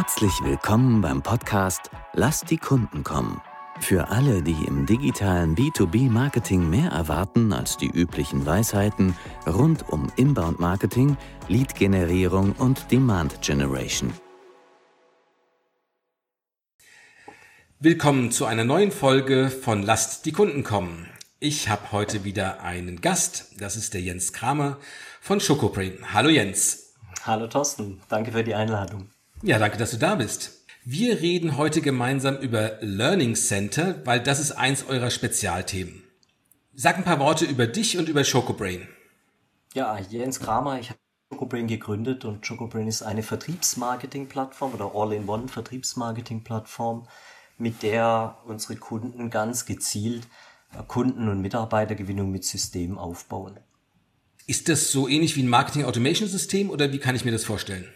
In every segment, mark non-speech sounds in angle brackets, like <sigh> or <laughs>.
Herzlich willkommen beim Podcast Lass die Kunden kommen. Für alle, die im digitalen B2B-Marketing mehr erwarten als die üblichen Weisheiten rund um Inbound-Marketing, Lead-Generierung und Demand-Generation. Willkommen zu einer neuen Folge von Lasst die Kunden kommen. Ich habe heute wieder einen Gast, das ist der Jens Kramer von Schokobrain. Hallo Jens. Hallo Thorsten, danke für die Einladung. Ja, danke, dass du da bist. Wir reden heute gemeinsam über Learning Center, weil das ist eins eurer Spezialthemen. Sag ein paar Worte über dich und über Chocobrain. Ja, Jens Kramer, ich habe Chocobrain gegründet und Chocobrain ist eine Vertriebsmarketing-Plattform oder All-in-One Vertriebsmarketing-Plattform, mit der unsere Kunden ganz gezielt Kunden- und Mitarbeitergewinnung mit Systemen aufbauen. Ist das so ähnlich wie ein Marketing-Automation-System oder wie kann ich mir das vorstellen?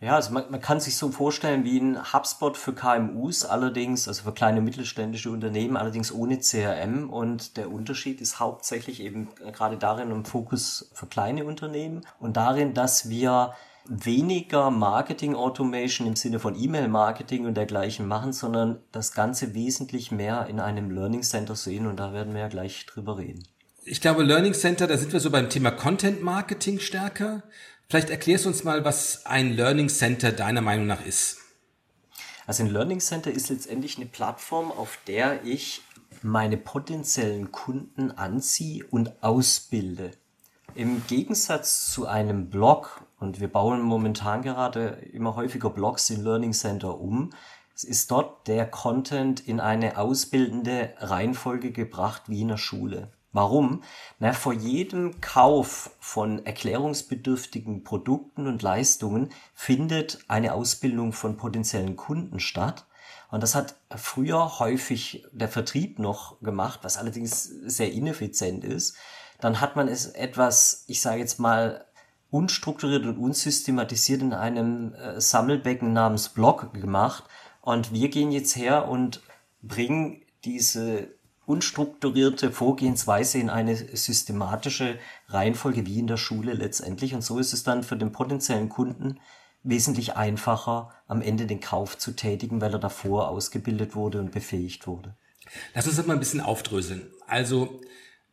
Ja, also man, man kann sich so vorstellen wie ein HubSpot für KMUs, allerdings, also für kleine mittelständische Unternehmen, allerdings ohne CRM. Und der Unterschied ist hauptsächlich eben gerade darin im Fokus für kleine Unternehmen und darin, dass wir weniger Marketing Automation im Sinne von E-Mail-Marketing und dergleichen machen, sondern das Ganze wesentlich mehr in einem Learning Center sehen und da werden wir ja gleich drüber reden. Ich glaube, Learning Center, da sind wir so beim Thema Content Marketing stärker. Vielleicht erklärst du uns mal, was ein Learning Center deiner Meinung nach ist. Also ein Learning Center ist letztendlich eine Plattform, auf der ich meine potenziellen Kunden anziehe und ausbilde. Im Gegensatz zu einem Blog, und wir bauen momentan gerade immer häufiger Blogs in Learning Center um, ist dort der Content in eine ausbildende Reihenfolge gebracht wie in der Schule. Warum? Na, vor jedem Kauf von erklärungsbedürftigen Produkten und Leistungen findet eine Ausbildung von potenziellen Kunden statt. Und das hat früher häufig der Vertrieb noch gemacht, was allerdings sehr ineffizient ist. Dann hat man es etwas, ich sage jetzt mal, unstrukturiert und unsystematisiert in einem äh, Sammelbecken namens Blog gemacht. Und wir gehen jetzt her und bringen diese unstrukturierte Vorgehensweise in eine systematische Reihenfolge wie in der Schule letztendlich. Und so ist es dann für den potenziellen Kunden wesentlich einfacher, am Ende den Kauf zu tätigen, weil er davor ausgebildet wurde und befähigt wurde. Lass uns das mal ein bisschen aufdröseln. Also,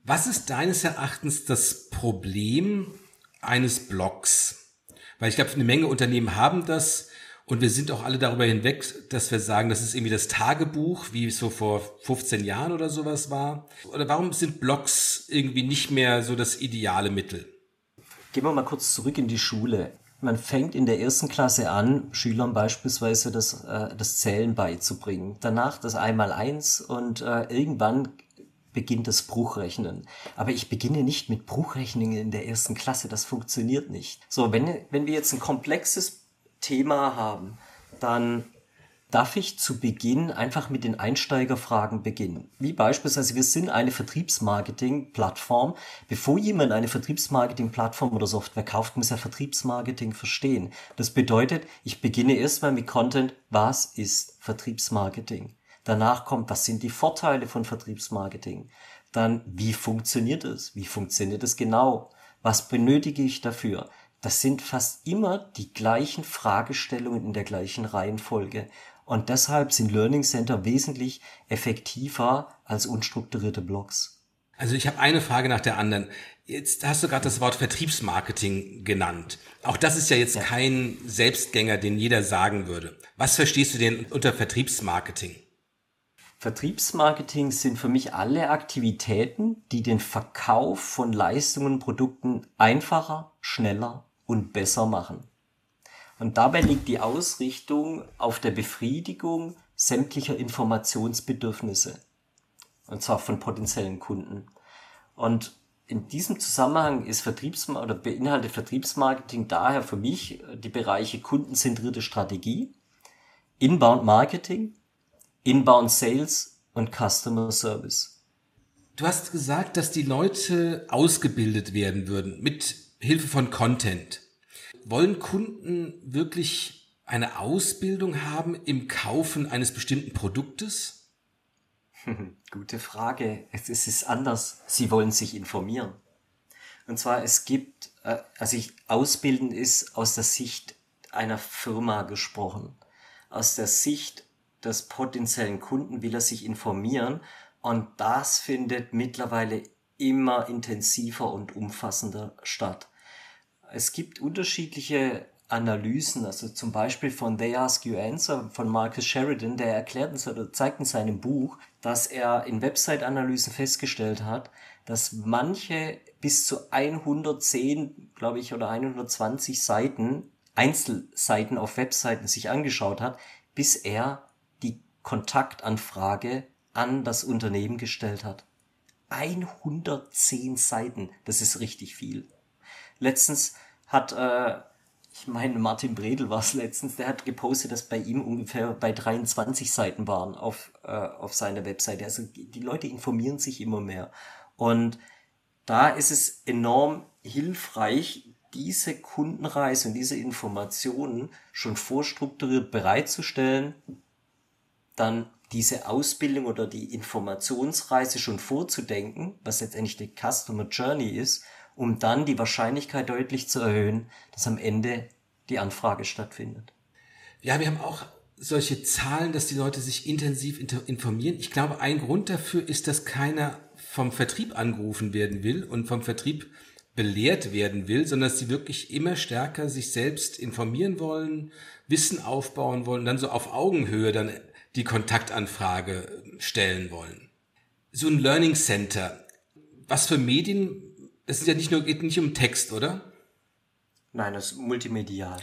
was ist deines Erachtens das Problem eines Blogs? Weil ich glaube, eine Menge Unternehmen haben das, und wir sind auch alle darüber hinweg, dass wir sagen, das ist irgendwie das Tagebuch, wie es so vor 15 Jahren oder sowas war. Oder warum sind Blogs irgendwie nicht mehr so das ideale Mittel? Gehen wir mal kurz zurück in die Schule. Man fängt in der ersten Klasse an, Schülern beispielsweise das, äh, das Zählen beizubringen. Danach das Einmaleins und äh, irgendwann beginnt das Bruchrechnen. Aber ich beginne nicht mit Bruchrechnungen in der ersten Klasse, das funktioniert nicht. So, wenn, wenn wir jetzt ein komplexes Thema haben, dann darf ich zu Beginn einfach mit den Einsteigerfragen beginnen. Wie beispielsweise, wir sind eine Vertriebsmarketing-Plattform. Bevor jemand eine Vertriebsmarketing-Plattform oder Software kauft, muss er Vertriebsmarketing verstehen. Das bedeutet, ich beginne erstmal mit Content, was ist Vertriebsmarketing? Danach kommt, was sind die Vorteile von Vertriebsmarketing? Dann, wie funktioniert es? Wie funktioniert es genau? Was benötige ich dafür? Das sind fast immer die gleichen Fragestellungen in der gleichen Reihenfolge. Und deshalb sind Learning Center wesentlich effektiver als unstrukturierte Blogs. Also ich habe eine Frage nach der anderen. Jetzt hast du gerade das Wort Vertriebsmarketing genannt. Auch das ist ja jetzt ja. kein Selbstgänger, den jeder sagen würde. Was verstehst du denn unter Vertriebsmarketing? Vertriebsmarketing sind für mich alle Aktivitäten, die den Verkauf von Leistungen und Produkten einfacher, schneller und besser machen. Und dabei liegt die Ausrichtung auf der Befriedigung sämtlicher Informationsbedürfnisse. Und zwar von potenziellen Kunden. Und in diesem Zusammenhang ist Vertriebs oder beinhaltet Vertriebsmarketing daher für mich die Bereiche kundenzentrierte Strategie, Inbound Marketing, Inbound Sales und Customer Service. Du hast gesagt, dass die Leute ausgebildet werden würden mit Hilfe von Content. Wollen Kunden wirklich eine Ausbildung haben im Kaufen eines bestimmten Produktes? <laughs> Gute Frage. Es ist anders. Sie wollen sich informieren. Und zwar, es gibt, äh, also ich, ausbilden ist aus der Sicht einer Firma gesprochen. aus der Sicht des potenziellen Kunden will er sich informieren und das findet mittlerweile immer intensiver und umfassender statt. Es gibt unterschiedliche Analysen, also zum Beispiel von They Ask You Answer von Marcus Sheridan, der erklärt uns oder zeigt in seinem Buch, dass er in Website-Analysen festgestellt hat, dass manche bis zu 110, glaube ich, oder 120 Seiten, Einzelseiten auf Webseiten sich angeschaut hat, bis er die Kontaktanfrage an das Unternehmen gestellt hat. 110 Seiten, das ist richtig viel. Letztens hat äh, ich meine, Martin Bredel war es letztens, der hat gepostet, dass bei ihm ungefähr bei 23 Seiten waren auf, äh, auf seiner Webseite. Also die Leute informieren sich immer mehr. Und da ist es enorm hilfreich, diese Kundenreise und diese Informationen schon vorstrukturiert bereitzustellen, dann diese Ausbildung oder die Informationsreise schon vorzudenken, was letztendlich die Customer Journey ist um dann die Wahrscheinlichkeit deutlich zu erhöhen, dass am Ende die Anfrage stattfindet. Ja, wir haben auch solche Zahlen, dass die Leute sich intensiv informieren. Ich glaube, ein Grund dafür ist, dass keiner vom Vertrieb angerufen werden will und vom Vertrieb belehrt werden will, sondern dass sie wirklich immer stärker sich selbst informieren wollen, Wissen aufbauen wollen, dann so auf Augenhöhe dann die Kontaktanfrage stellen wollen. So ein Learning Center. Was für Medien es ist ja nicht nur, geht nicht um Text, oder? Nein, das ist multimedial.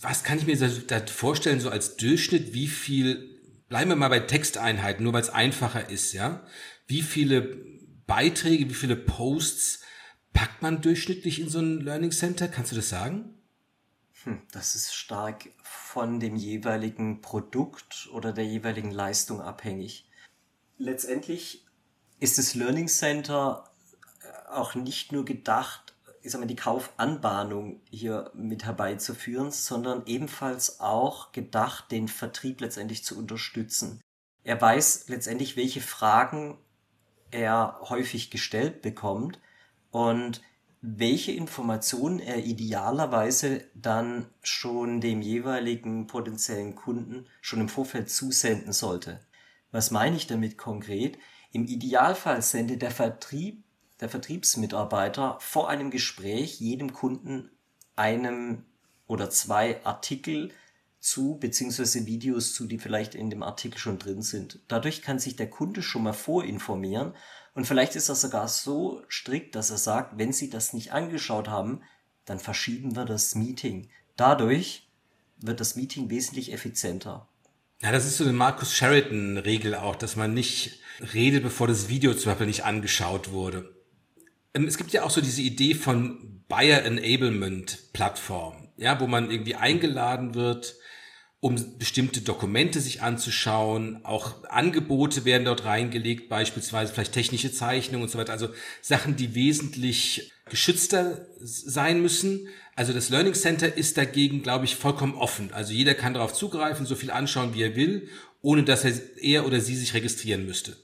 Was kann ich mir da vorstellen, so als Durchschnitt, wie viel, bleiben wir mal bei Texteinheiten, nur weil es einfacher ist, ja? Wie viele Beiträge, wie viele Posts packt man durchschnittlich in so ein Learning Center? Kannst du das sagen? Hm, das ist stark von dem jeweiligen Produkt oder der jeweiligen Leistung abhängig. Letztendlich ist das Learning Center auch nicht nur gedacht, ich sag mal, die Kaufanbahnung hier mit herbeizuführen, sondern ebenfalls auch gedacht, den Vertrieb letztendlich zu unterstützen. Er weiß letztendlich, welche Fragen er häufig gestellt bekommt und welche Informationen er idealerweise dann schon dem jeweiligen potenziellen Kunden schon im Vorfeld zusenden sollte. Was meine ich damit konkret? Im Idealfall sendet der Vertrieb der Vertriebsmitarbeiter vor einem Gespräch jedem Kunden einem oder zwei Artikel zu, beziehungsweise Videos zu, die vielleicht in dem Artikel schon drin sind. Dadurch kann sich der Kunde schon mal vorinformieren und vielleicht ist er sogar so strikt, dass er sagt, wenn Sie das nicht angeschaut haben, dann verschieben wir das Meeting. Dadurch wird das Meeting wesentlich effizienter. Ja, das ist so eine Markus Sheridan-Regel auch, dass man nicht redet, bevor das Video zum Beispiel nicht angeschaut wurde. Ähm, es gibt ja auch so diese Idee von Buyer Enablement Plattform, ja, wo man irgendwie eingeladen wird, um bestimmte Dokumente sich anzuschauen. Auch Angebote werden dort reingelegt, beispielsweise vielleicht technische Zeichnungen und so weiter. Also Sachen, die wesentlich geschützter sein müssen. Also das Learning Center ist dagegen, glaube ich, vollkommen offen. Also jeder kann darauf zugreifen, so viel anschauen, wie er will, ohne dass er, er oder sie sich registrieren müsste.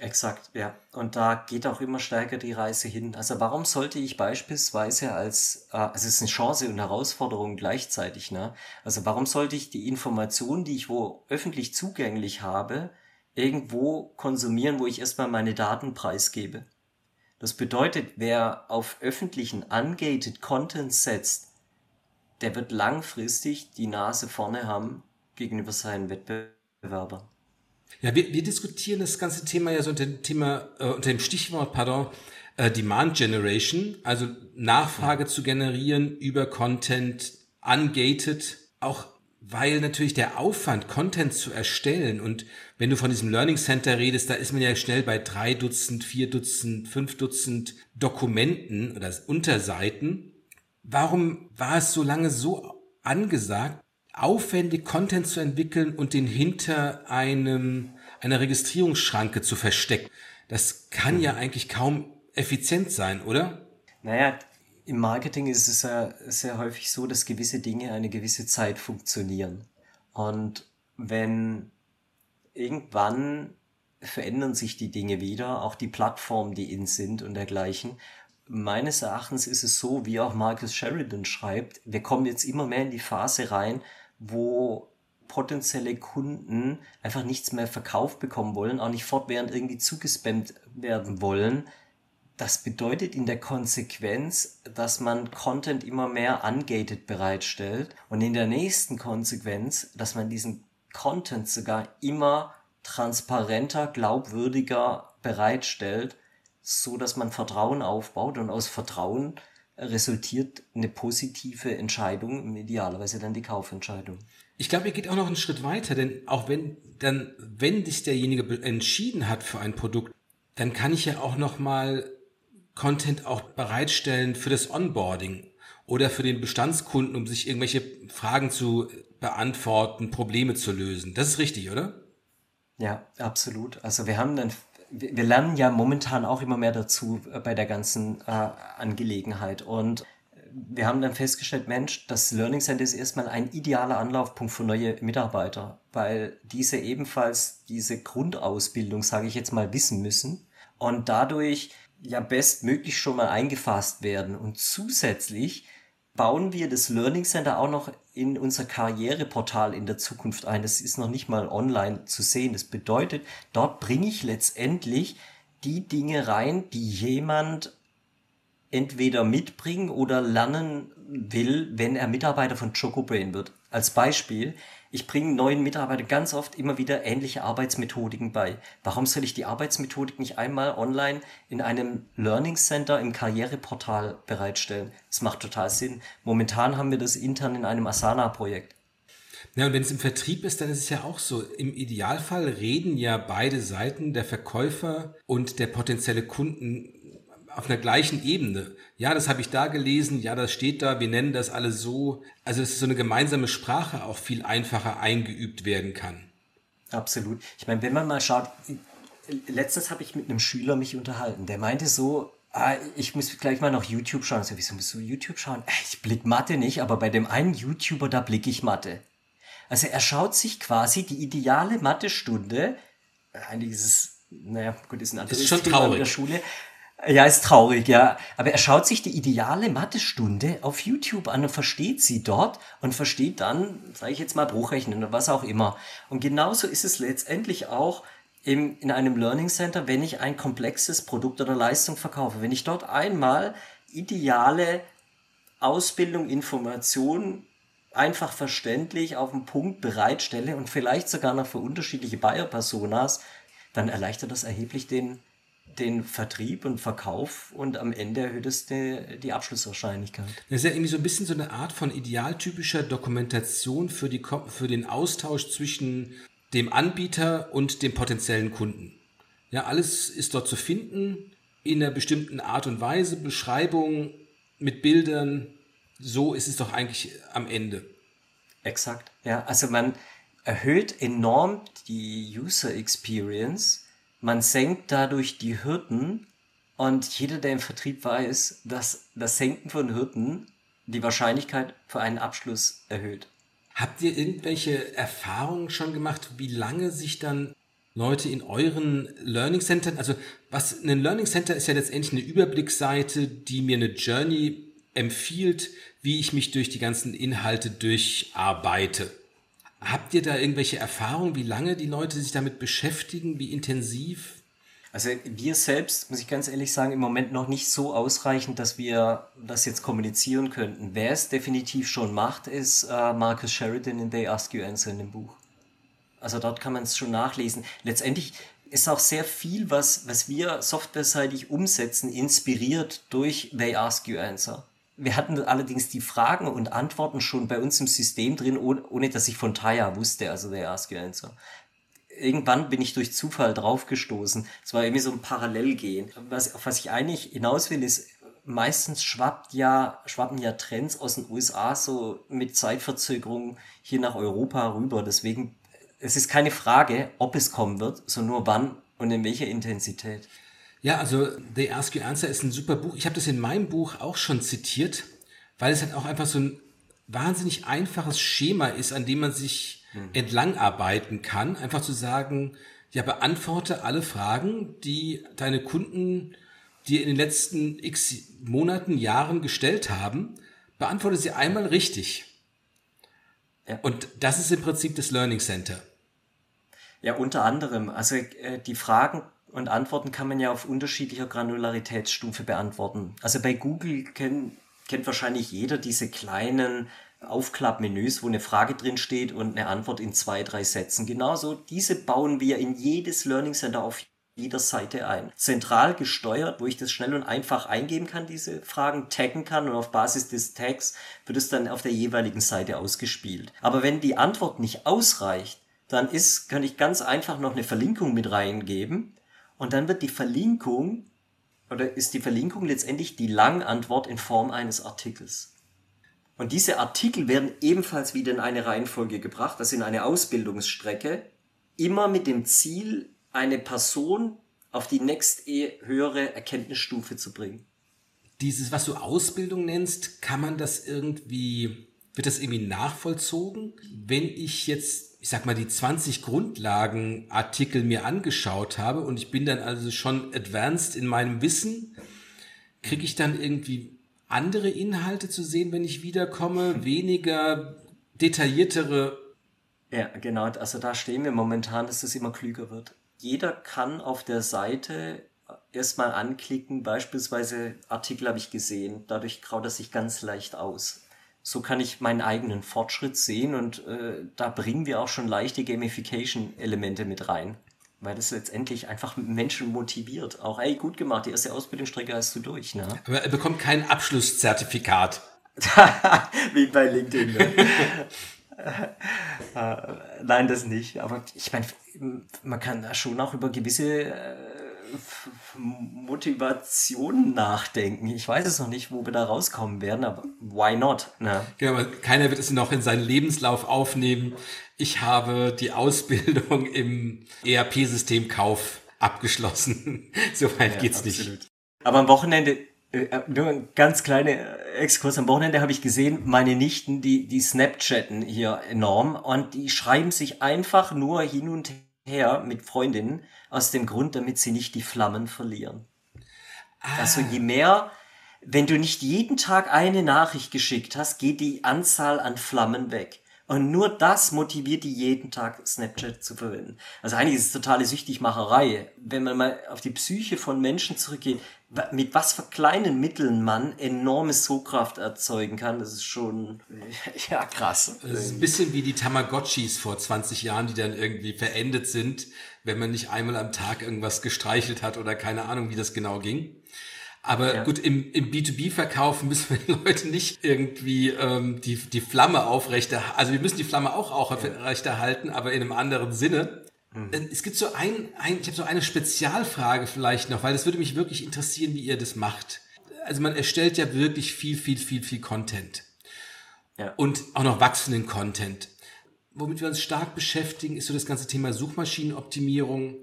Exakt, ja. Und da geht auch immer stärker die Reise hin. Also warum sollte ich beispielsweise als, äh, es ist eine Chance und Herausforderung gleichzeitig, ne? Also warum sollte ich die Informationen, die ich wo öffentlich zugänglich habe, irgendwo konsumieren, wo ich erstmal meine Daten preisgebe? Das bedeutet, wer auf öffentlichen ungated Content setzt, der wird langfristig die Nase vorne haben gegenüber seinen Wettbewerbern. Ja, wir, wir diskutieren das ganze Thema ja so unter dem Thema, äh, unter dem Stichwort, pardon, äh, Demand Generation, also Nachfrage zu generieren über Content, ungated, auch weil natürlich der Aufwand, Content zu erstellen und wenn du von diesem Learning Center redest, da ist man ja schnell bei drei Dutzend, vier Dutzend, fünf Dutzend Dokumenten oder Unterseiten. Warum war es so lange so angesagt, aufwendig Content zu entwickeln und den hinter einem, einer Registrierungsschranke zu verstecken. Das kann ja eigentlich kaum effizient sein, oder? Naja, im Marketing ist es ja sehr häufig so, dass gewisse Dinge eine gewisse Zeit funktionieren. Und wenn irgendwann verändern sich die Dinge wieder, auch die Plattformen, die in sind und dergleichen. Meines Erachtens ist es so, wie auch Marcus Sheridan schreibt, wir kommen jetzt immer mehr in die Phase rein, wo potenzielle Kunden einfach nichts mehr verkauft bekommen wollen, auch nicht fortwährend irgendwie zugespammt werden wollen. Das bedeutet in der Konsequenz, dass man Content immer mehr ungated bereitstellt und in der nächsten Konsequenz, dass man diesen Content sogar immer transparenter, glaubwürdiger bereitstellt, so dass man Vertrauen aufbaut und aus Vertrauen resultiert eine positive Entscheidung, idealerweise dann die Kaufentscheidung. Ich glaube, ihr geht auch noch einen Schritt weiter, denn auch wenn dann, wenn sich derjenige entschieden hat für ein Produkt, dann kann ich ja auch noch mal Content auch bereitstellen für das Onboarding oder für den Bestandskunden, um sich irgendwelche Fragen zu beantworten, Probleme zu lösen. Das ist richtig, oder? Ja, absolut. Also wir haben dann, wir lernen ja momentan auch immer mehr dazu äh, bei der ganzen äh, Angelegenheit und wir haben dann festgestellt, Mensch, das Learning Center ist erstmal ein idealer Anlaufpunkt für neue Mitarbeiter, weil diese ebenfalls diese Grundausbildung, sage ich jetzt mal, wissen müssen und dadurch ja bestmöglich schon mal eingefasst werden. Und zusätzlich bauen wir das Learning Center auch noch in unser Karriereportal in der Zukunft ein. Das ist noch nicht mal online zu sehen. Das bedeutet, dort bringe ich letztendlich die Dinge rein, die jemand entweder mitbringen oder lernen will, wenn er Mitarbeiter von Chocobrain wird. Als Beispiel, ich bringe neuen Mitarbeitern ganz oft immer wieder ähnliche Arbeitsmethodiken bei. Warum soll ich die Arbeitsmethodik nicht einmal online in einem Learning Center im Karriereportal bereitstellen? Das macht total Sinn. Momentan haben wir das intern in einem Asana-Projekt. Ja, und wenn es im Vertrieb ist, dann ist es ja auch so. Im Idealfall reden ja beide Seiten, der Verkäufer und der potenzielle Kunden, auf einer gleichen Ebene. Ja, das habe ich da gelesen, ja, das steht da, wir nennen das alle so. Also dass so eine gemeinsame Sprache auch viel einfacher eingeübt werden kann. Absolut. Ich meine, wenn man mal schaut, letztens habe ich mit einem Schüler mich unterhalten, der meinte so, ah, ich muss gleich mal noch YouTube schauen. So, wieso musst du YouTube schauen? Äh, ich blick Mathe nicht, aber bei dem einen YouTuber, da blicke ich Mathe. Also er schaut sich quasi die ideale Mathestunde, eigentlich ist es, naja, gut, ist ein anderes ist schon Thema traurig. in der Schule, ja, ist traurig, ja. Aber er schaut sich die ideale Mathestunde auf YouTube an und versteht sie dort und versteht dann, sage ich jetzt mal, Bruchrechnen oder was auch immer. Und genauso ist es letztendlich auch im, in einem Learning Center, wenn ich ein komplexes Produkt oder Leistung verkaufe. Wenn ich dort einmal ideale Ausbildung, Information einfach verständlich auf den Punkt bereitstelle und vielleicht sogar noch für unterschiedliche Buyer-Personas, dann erleichtert das erheblich den, den Vertrieb und Verkauf und am Ende erhöht es die, die Abschlusswahrscheinlichkeit. Das ist ja irgendwie so ein bisschen so eine Art von idealtypischer Dokumentation für, die, für den Austausch zwischen dem Anbieter und dem potenziellen Kunden. Ja, alles ist dort zu finden in einer bestimmten Art und Weise, Beschreibung mit Bildern. So ist es doch eigentlich am Ende. Exakt. Ja, also man erhöht enorm die User Experience man senkt dadurch die Hürden und jeder, der im Vertrieb weiß, dass das Senken von Hürden die Wahrscheinlichkeit für einen Abschluss erhöht. Habt ihr irgendwelche Erfahrungen schon gemacht, wie lange sich dann Leute in euren Learning Centern, also was ein Learning Center ist ja letztendlich eine Überblicksseite, die mir eine Journey empfiehlt, wie ich mich durch die ganzen Inhalte durcharbeite. Habt ihr da irgendwelche Erfahrungen, wie lange die Leute sich damit beschäftigen, wie intensiv? Also wir selbst, muss ich ganz ehrlich sagen, im Moment noch nicht so ausreichend, dass wir das jetzt kommunizieren könnten. Wer es definitiv schon macht, ist äh, Marcus Sheridan in They Ask You Answer in dem Buch. Also dort kann man es schon nachlesen. Letztendlich ist auch sehr viel, was, was wir softwareseitig umsetzen, inspiriert durch They Ask You Answer. Wir hatten allerdings die Fragen und Antworten schon bei uns im System drin, ohne, ohne dass ich von Taya wusste, also der Ask Answer. Irgendwann bin ich durch Zufall draufgestoßen. Es war irgendwie so ein Parallelgehen. Was, auf was ich eigentlich hinaus will, ist, meistens schwappt ja, schwappen ja Trends aus den USA so mit Zeitverzögerung hier nach Europa rüber. Deswegen, es ist keine Frage, ob es kommen wird, sondern nur wann und in welcher Intensität. Ja, also The Ask You Answer ist ein super Buch. Ich habe das in meinem Buch auch schon zitiert, weil es halt auch einfach so ein wahnsinnig einfaches Schema ist, an dem man sich hm. entlangarbeiten kann. Einfach zu sagen, ja, beantworte alle Fragen, die deine Kunden dir in den letzten x Monaten, Jahren gestellt haben. Beantworte sie einmal richtig. Ja. Und das ist im Prinzip das Learning Center. Ja, unter anderem. Also äh, die Fragen und Antworten kann man ja auf unterschiedlicher Granularitätsstufe beantworten. Also bei Google kennt, kennt wahrscheinlich jeder diese kleinen Aufklappmenüs, wo eine Frage drin steht und eine Antwort in zwei, drei Sätzen. Genauso diese bauen wir in jedes Learning Center auf jeder Seite ein. Zentral gesteuert, wo ich das schnell und einfach eingeben kann, diese Fragen taggen kann und auf Basis des Tags wird es dann auf der jeweiligen Seite ausgespielt. Aber wenn die Antwort nicht ausreicht, dann ist, kann ich ganz einfach noch eine Verlinkung mit reingeben und dann wird die Verlinkung oder ist die Verlinkung letztendlich die Langantwort in Form eines Artikels. Und diese Artikel werden ebenfalls wieder in eine Reihenfolge gebracht, das in eine Ausbildungsstrecke, immer mit dem Ziel, eine Person auf die nächst höhere Erkenntnisstufe zu bringen. Dieses, was du Ausbildung nennst, kann man das irgendwie, wird das irgendwie nachvollzogen? Wenn ich jetzt, ich sag mal, die 20 Grundlagenartikel mir angeschaut habe und ich bin dann also schon advanced in meinem Wissen, kriege ich dann irgendwie andere Inhalte zu sehen, wenn ich wiederkomme, <laughs> weniger detailliertere. Ja, genau. Also da stehen wir momentan, dass es immer klüger wird jeder kann auf der Seite erstmal anklicken, beispielsweise Artikel habe ich gesehen, dadurch graut er sich ganz leicht aus. So kann ich meinen eigenen Fortschritt sehen und äh, da bringen wir auch schon leichte Gamification-Elemente mit rein, weil das letztendlich einfach Menschen motiviert. Auch, ey, gut gemacht, die erste Ausbildungsstrecke hast du durch. Ne? Aber er bekommt kein Abschlusszertifikat. <laughs> Wie bei LinkedIn. Ne? <laughs> äh, nein, das nicht. Aber ich meine, man kann da schon auch über gewisse Motivationen nachdenken. Ich weiß es noch nicht, wo wir da rauskommen werden, aber why not? Ne? Aber keiner wird es noch in seinen Lebenslauf aufnehmen. Ich habe die Ausbildung <laughs> im ERP-System Kauf abgeschlossen. <laughs> Soweit ja, geht's absolut. nicht. Aber am Wochenende äh, äh, nur ein ganz kleiner Exkurs. Am Wochenende habe ich gesehen, meine Nichten, die, die Snapchatten hier enorm und die schreiben sich einfach nur hin und her mit Freundinnen aus dem Grund, damit sie nicht die Flammen verlieren. Ah. Also je mehr, wenn du nicht jeden Tag eine Nachricht geschickt hast, geht die Anzahl an Flammen weg. Und nur das motiviert die jeden Tag Snapchat zu verwenden. Also eigentlich ist es totale Süchtigmacherei. Wenn man mal auf die Psyche von Menschen zurückgeht, mit was für kleinen Mitteln man enorme Sogkraft erzeugen kann, das ist schon, <laughs> ja, krass. Das ist ein bisschen wie die Tamagotchis vor 20 Jahren, die dann irgendwie verendet sind, wenn man nicht einmal am Tag irgendwas gestreichelt hat oder keine Ahnung, wie das genau ging. Aber ja. gut, im, im B2B-Verkauf müssen wir den Leuten nicht irgendwie ähm, die, die Flamme aufrechterhalten. Also wir müssen die Flamme auch aufrechterhalten, aber in einem anderen Sinne. Mhm. Es gibt so ein, ein ich habe so eine Spezialfrage vielleicht noch, weil das würde mich wirklich interessieren, wie ihr das macht. Also man erstellt ja wirklich viel, viel, viel, viel Content. Ja. Und auch noch wachsenden Content. Womit wir uns stark beschäftigen, ist so das ganze Thema Suchmaschinenoptimierung.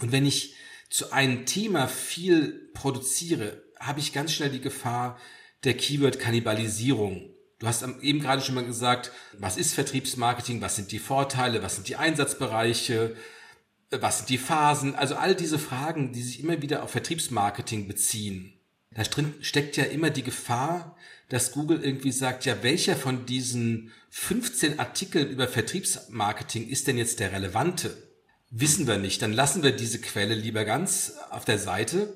Und wenn ich zu einem Thema viel produziere, habe ich ganz schnell die Gefahr der Keyword-Kannibalisierung. Du hast eben gerade schon mal gesagt, was ist Vertriebsmarketing, was sind die Vorteile, was sind die Einsatzbereiche, was sind die Phasen, also all diese Fragen, die sich immer wieder auf Vertriebsmarketing beziehen. Da steckt ja immer die Gefahr, dass Google irgendwie sagt, ja, welcher von diesen 15 Artikeln über Vertriebsmarketing ist denn jetzt der relevante? wissen wir nicht. Dann lassen wir diese Quelle lieber ganz auf der Seite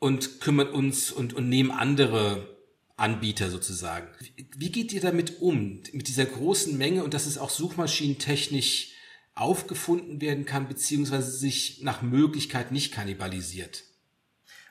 und kümmern uns und, und nehmen andere Anbieter sozusagen. Wie geht ihr damit um, mit dieser großen Menge und dass es auch suchmaschinentechnisch aufgefunden werden kann, beziehungsweise sich nach Möglichkeit nicht kannibalisiert?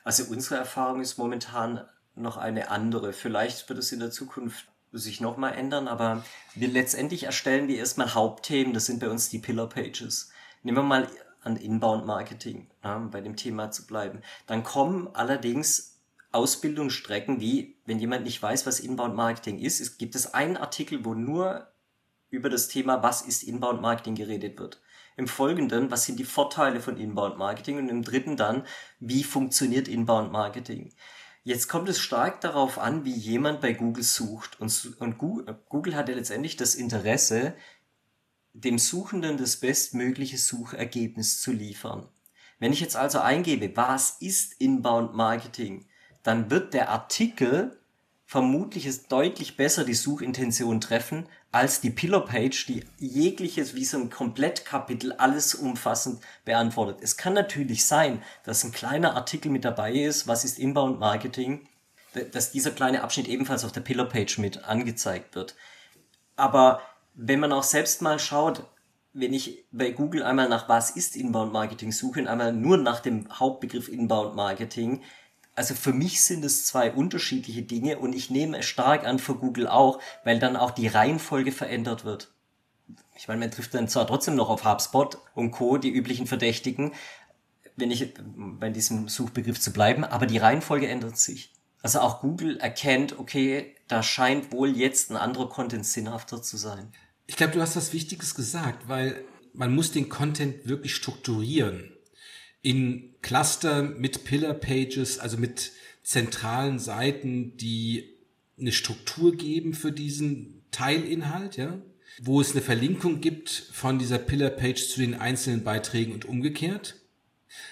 Also unsere Erfahrung ist momentan noch eine andere. Vielleicht wird es in der Zukunft sich nochmal ändern, aber wir letztendlich erstellen wir erstmal Hauptthemen, das sind bei uns die Pillar Pages. Nehmen wir mal an Inbound Marketing, ja, bei dem Thema zu bleiben. Dann kommen allerdings Ausbildungsstrecken wie, wenn jemand nicht weiß, was Inbound Marketing ist, es gibt es einen Artikel, wo nur über das Thema, was ist Inbound Marketing geredet wird. Im Folgenden, was sind die Vorteile von Inbound Marketing und im dritten dann, wie funktioniert Inbound Marketing. Jetzt kommt es stark darauf an, wie jemand bei Google sucht. Und, und Google, Google hat ja letztendlich das Interesse, dem Suchenden das bestmögliche Suchergebnis zu liefern. Wenn ich jetzt also eingebe, was ist Inbound Marketing, dann wird der Artikel vermutlich es deutlich besser die Suchintention treffen als die Pillar Page, die jegliches wie so ein Komplettkapitel alles umfassend beantwortet. Es kann natürlich sein, dass ein kleiner Artikel mit dabei ist, was ist Inbound Marketing, dass dieser kleine Abschnitt ebenfalls auf der Pillar Page mit angezeigt wird. Aber wenn man auch selbst mal schaut, wenn ich bei Google einmal nach was ist Inbound Marketing suche und einmal nur nach dem Hauptbegriff Inbound Marketing, also für mich sind es zwei unterschiedliche Dinge und ich nehme es stark an für Google auch, weil dann auch die Reihenfolge verändert wird. Ich meine, man trifft dann zwar trotzdem noch auf HubSpot und Co., die üblichen Verdächtigen, wenn ich bei diesem Suchbegriff zu bleiben, aber die Reihenfolge ändert sich. Also auch Google erkennt, okay, da scheint wohl jetzt ein anderer Content sinnhafter zu sein. Ich glaube, du hast was Wichtiges gesagt, weil man muss den Content wirklich strukturieren in Cluster mit Pillar Pages, also mit zentralen Seiten, die eine Struktur geben für diesen Teilinhalt, ja, wo es eine Verlinkung gibt von dieser Pillar Page zu den einzelnen Beiträgen und umgekehrt,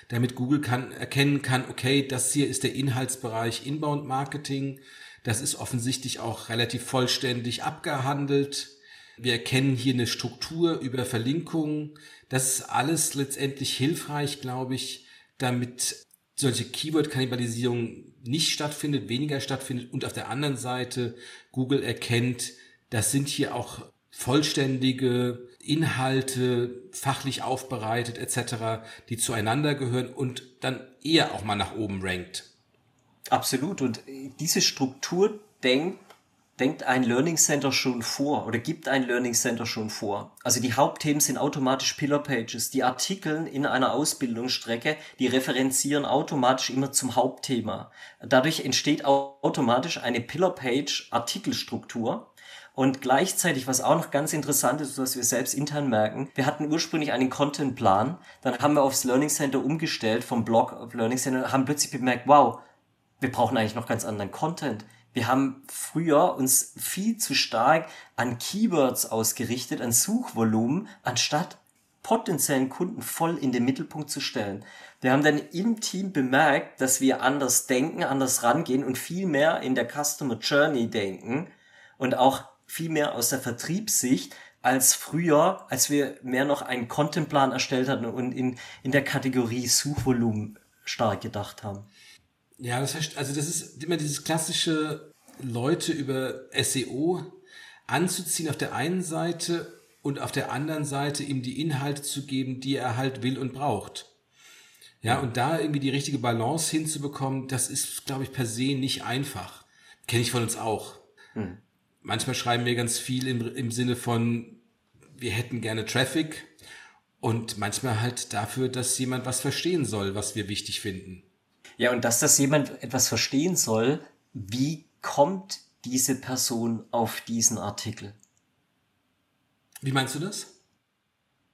damit Google kann, erkennen kann, okay, das hier ist der Inhaltsbereich Inbound Marketing, das ist offensichtlich auch relativ vollständig abgehandelt. Wir erkennen hier eine Struktur über Verlinkungen. Das ist alles letztendlich hilfreich, glaube ich, damit solche Keyword-Kannibalisierung nicht stattfindet, weniger stattfindet und auf der anderen Seite Google erkennt, das sind hier auch vollständige Inhalte, fachlich aufbereitet etc., die zueinander gehören und dann eher auch mal nach oben rankt. Absolut. Und diese Struktur denkt denkt ein Learning Center schon vor oder gibt ein Learning Center schon vor. Also die Hauptthemen sind automatisch Pillar Pages. Die Artikel in einer Ausbildungsstrecke, die referenzieren automatisch immer zum Hauptthema. Dadurch entsteht automatisch eine Pillar Page Artikelstruktur. Und gleichzeitig, was auch noch ganz interessant ist, was wir selbst intern merken, wir hatten ursprünglich einen Contentplan, dann haben wir aufs Learning Center umgestellt vom Blog auf Learning Center, haben plötzlich bemerkt, wow, wir brauchen eigentlich noch ganz anderen Content. Wir haben früher uns viel zu stark an Keywords ausgerichtet, an Suchvolumen, anstatt potenziellen Kunden voll in den Mittelpunkt zu stellen. Wir haben dann im Team bemerkt, dass wir anders denken, anders rangehen und viel mehr in der Customer Journey denken und auch viel mehr aus der Vertriebssicht als früher, als wir mehr noch einen Contentplan erstellt hatten und in, in der Kategorie Suchvolumen stark gedacht haben. Ja, das heißt, also das ist immer dieses klassische Leute über SEO anzuziehen auf der einen Seite und auf der anderen Seite ihm die Inhalte zu geben, die er halt will und braucht. Ja, und da irgendwie die richtige Balance hinzubekommen, das ist, glaube ich, per se nicht einfach. Kenne ich von uns auch. Hm. Manchmal schreiben wir ganz viel im, im Sinne von, wir hätten gerne Traffic und manchmal halt dafür, dass jemand was verstehen soll, was wir wichtig finden. Ja, und dass das jemand etwas verstehen soll, wie kommt diese Person auf diesen Artikel? Wie meinst du das?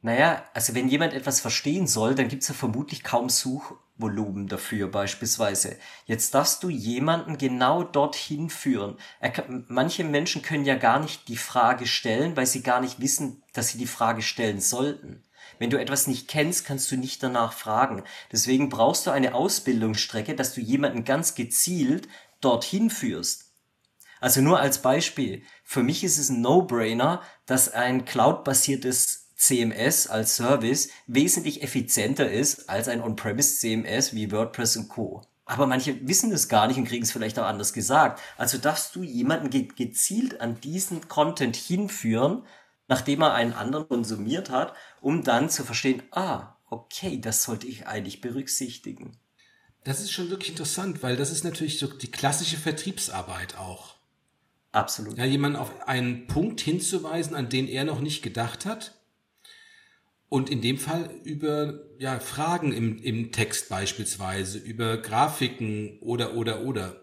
Naja, also wenn jemand etwas verstehen soll, dann gibt's ja vermutlich kaum Suchvolumen dafür beispielsweise. Jetzt darfst du jemanden genau dorthin führen. Kann, manche Menschen können ja gar nicht die Frage stellen, weil sie gar nicht wissen, dass sie die Frage stellen sollten. Wenn du etwas nicht kennst, kannst du nicht danach fragen. Deswegen brauchst du eine Ausbildungsstrecke, dass du jemanden ganz gezielt dorthin führst. Also nur als Beispiel. Für mich ist es ein No-Brainer, dass ein Cloud-basiertes CMS als Service wesentlich effizienter ist als ein On-Premise CMS wie WordPress und Co. Aber manche wissen es gar nicht und kriegen es vielleicht auch anders gesagt. Also darfst du jemanden gezielt an diesen Content hinführen, nachdem er einen anderen konsumiert hat, um dann zu verstehen, ah, okay, das sollte ich eigentlich berücksichtigen. Das ist schon wirklich interessant, weil das ist natürlich so die klassische Vertriebsarbeit auch. Absolut. Ja, jemanden auf einen Punkt hinzuweisen, an den er noch nicht gedacht hat. Und in dem Fall über ja, Fragen im, im Text beispielsweise, über Grafiken oder, oder, oder.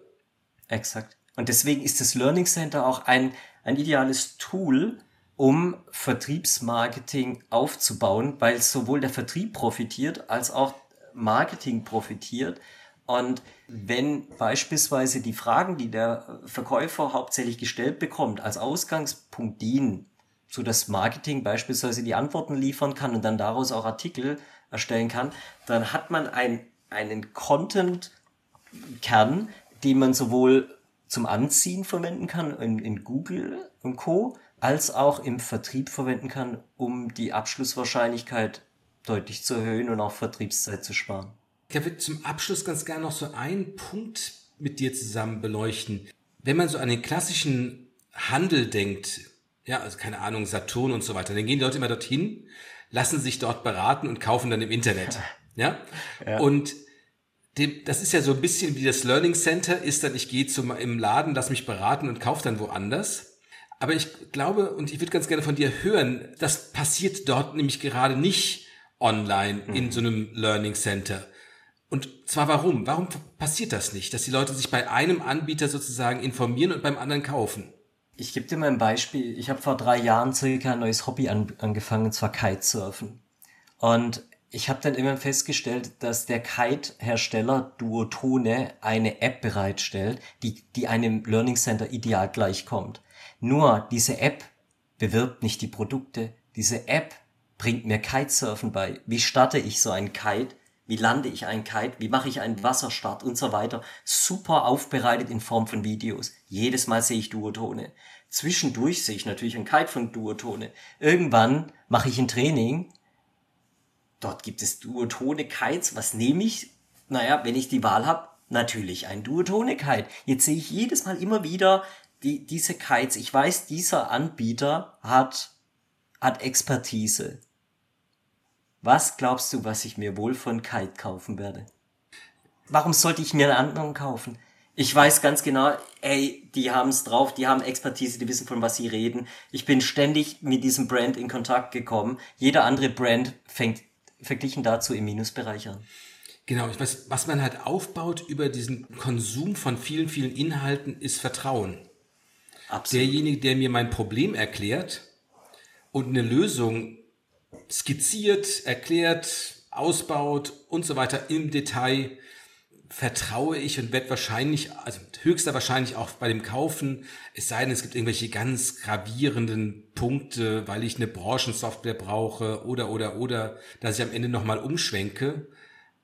Exakt. Und deswegen ist das Learning Center auch ein, ein ideales Tool, um Vertriebsmarketing aufzubauen, weil sowohl der Vertrieb profitiert als auch Marketing profitiert. Und wenn beispielsweise die Fragen, die der Verkäufer hauptsächlich gestellt bekommt, als Ausgangspunkt dienen, so dass Marketing beispielsweise die Antworten liefern kann und dann daraus auch Artikel erstellen kann, dann hat man ein, einen Content-Kern, den man sowohl zum Anziehen verwenden kann in, in Google und Co., als auch im Vertrieb verwenden kann, um die Abschlusswahrscheinlichkeit deutlich zu erhöhen und auch Vertriebszeit zu sparen. Ich würde zum Abschluss ganz gerne noch so einen Punkt mit dir zusammen beleuchten. Wenn man so an den klassischen Handel denkt, ja, also keine Ahnung, Saturn und so weiter, dann gehen die Leute immer dorthin, lassen sich dort beraten und kaufen dann im Internet. <laughs> Ja. ja. Und dem, das ist ja so ein bisschen wie das Learning Center ist dann, ich gehe zum, im Laden, lass mich beraten und kaufe dann woanders. Aber ich glaube, und ich würde ganz gerne von dir hören, das passiert dort nämlich gerade nicht online mhm. in so einem Learning Center. Und zwar warum? Warum passiert das nicht, dass die Leute sich bei einem Anbieter sozusagen informieren und beim anderen kaufen? Ich gebe dir mal ein Beispiel. Ich habe vor drei Jahren circa ein neues Hobby an, angefangen, und zwar Kitesurfen. Und ich habe dann immer festgestellt, dass der Kite-Hersteller Duotone eine App bereitstellt, die, die einem Learning Center ideal gleichkommt. Nur diese App bewirbt nicht die Produkte. Diese App bringt mir Kitesurfen bei. Wie starte ich so einen Kite? Wie lande ich einen Kite? Wie mache ich einen Wasserstart und so weiter? Super aufbereitet in Form von Videos. Jedes Mal sehe ich Duotone. Zwischendurch sehe ich natürlich einen Kite von Duotone. Irgendwann mache ich ein Training. Dort gibt es Duotone Kites. Was nehme ich? Naja, wenn ich die Wahl habe, natürlich ein Duotone Kite. Jetzt sehe ich jedes Mal immer wieder die, diese Kites. Ich weiß, dieser Anbieter hat, hat Expertise. Was glaubst du, was ich mir wohl von Kite kaufen werde? Warum sollte ich mir einen anderen kaufen? Ich weiß ganz genau, ey, die haben es drauf, die haben Expertise, die wissen, von was sie reden. Ich bin ständig mit diesem Brand in Kontakt gekommen. Jeder andere Brand fängt verglichen dazu im Minusbereich an. Genau, ich weiß, was man halt aufbaut über diesen Konsum von vielen, vielen Inhalten, ist Vertrauen. Absolut. Derjenige, der mir mein Problem erklärt und eine Lösung skizziert, erklärt, ausbaut und so weiter im Detail vertraue ich und werde wahrscheinlich, also höchster wahrscheinlich auch bei dem Kaufen, es sei denn, es gibt irgendwelche ganz gravierenden Punkte, weil ich eine Branchensoftware brauche oder, oder, oder, dass ich am Ende nochmal umschwenke.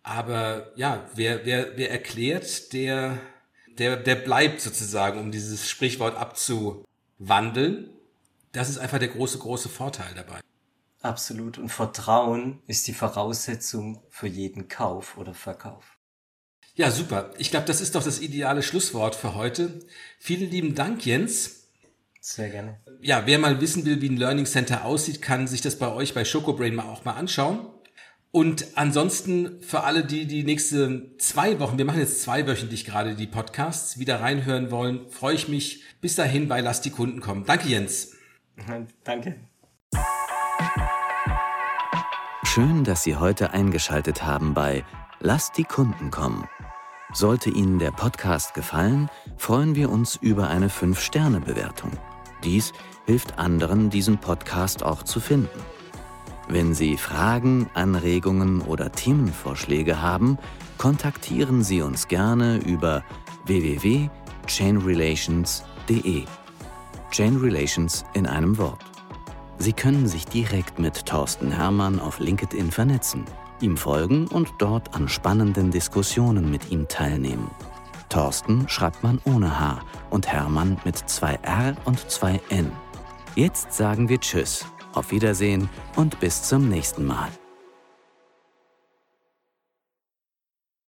Aber ja, wer, wer, wer erklärt, der, der, der bleibt sozusagen, um dieses Sprichwort abzuwandeln. Das ist einfach der große, große Vorteil dabei. Absolut. Und Vertrauen ist die Voraussetzung für jeden Kauf oder Verkauf. Ja, super. Ich glaube, das ist doch das ideale Schlusswort für heute. Vielen lieben Dank, Jens. Sehr gerne. Ja, wer mal wissen will, wie ein Learning Center aussieht, kann sich das bei euch bei Schocobrain mal auch mal anschauen. Und ansonsten für alle, die die nächste zwei Wochen, wir machen jetzt zweiwöchentlich gerade die Podcasts, wieder reinhören wollen, freue ich mich. Bis dahin bei Lass die Kunden kommen. Danke, Jens. <laughs> Danke. Schön, dass Sie heute eingeschaltet haben bei Lass die Kunden kommen. Sollte Ihnen der Podcast gefallen, freuen wir uns über eine 5-Sterne-Bewertung. Dies hilft anderen, diesen Podcast auch zu finden. Wenn Sie Fragen, Anregungen oder Themenvorschläge haben, kontaktieren Sie uns gerne über www.chainrelations.de. Chain Relations in einem Wort. Sie können sich direkt mit Thorsten Hermann auf LinkedIn vernetzen, ihm folgen und dort an spannenden Diskussionen mit ihm teilnehmen. Thorsten schreibt man ohne H und Hermann mit zwei R und zwei N. Jetzt sagen wir Tschüss, auf Wiedersehen und bis zum nächsten Mal.